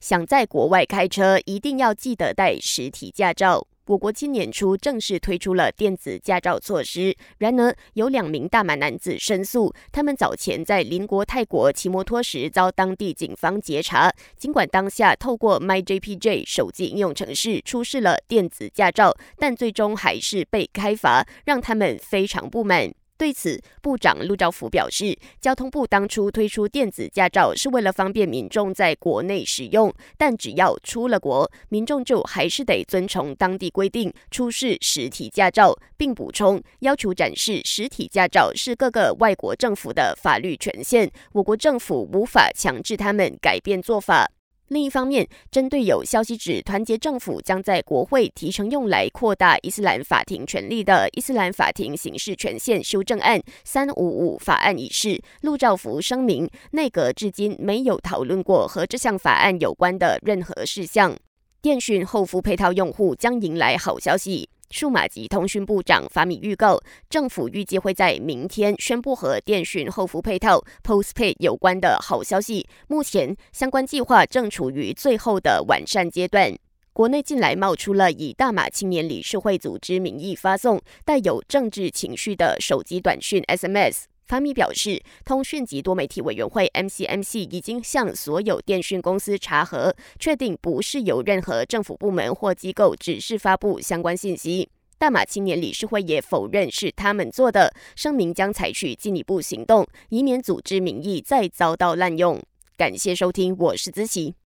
想在国外开车，一定要记得带实体驾照。我国今年初正式推出了电子驾照措施，然而有两名大马男子申诉，他们早前在邻国泰国骑摩托时遭当地警方截查。尽管当下透过 MyJPJ 手机应用程式出示了电子驾照，但最终还是被开罚，让他们非常不满。对此，部长陆兆福表示，交通部当初推出电子驾照是为了方便民众在国内使用，但只要出了国，民众就还是得遵从当地规定出示实体驾照，并补充要求展示实体驾照是各个外国政府的法律权限，我国政府无法强制他们改变做法。另一方面，针对有消息指团结政府将在国会提成用来扩大伊斯兰法庭权力的《伊斯兰法庭刑事权限修正案》三五五法案一事，陆兆福声明，内阁至今没有讨论过和这项法案有关的任何事项。电讯后付配套用户将迎来好消息。数码及通讯部长法米预告，政府预计会在明天宣布和电讯后付配套 Postpaid 有关的好消息。目前相关计划正处于最后的完善阶段。国内近来冒出了以大马青年理事会组织名义发送带有政治情绪的手机短讯 （SMS）。法米表示，通讯及多媒体委员会 （MCMC） 已经向所有电讯公司查核，确定不是由任何政府部门或机构指示发布相关信息。大马青年理事会也否认是他们做的，声明将采取进一步行动，以免组织名义再遭到滥用。感谢收听，我是子琪。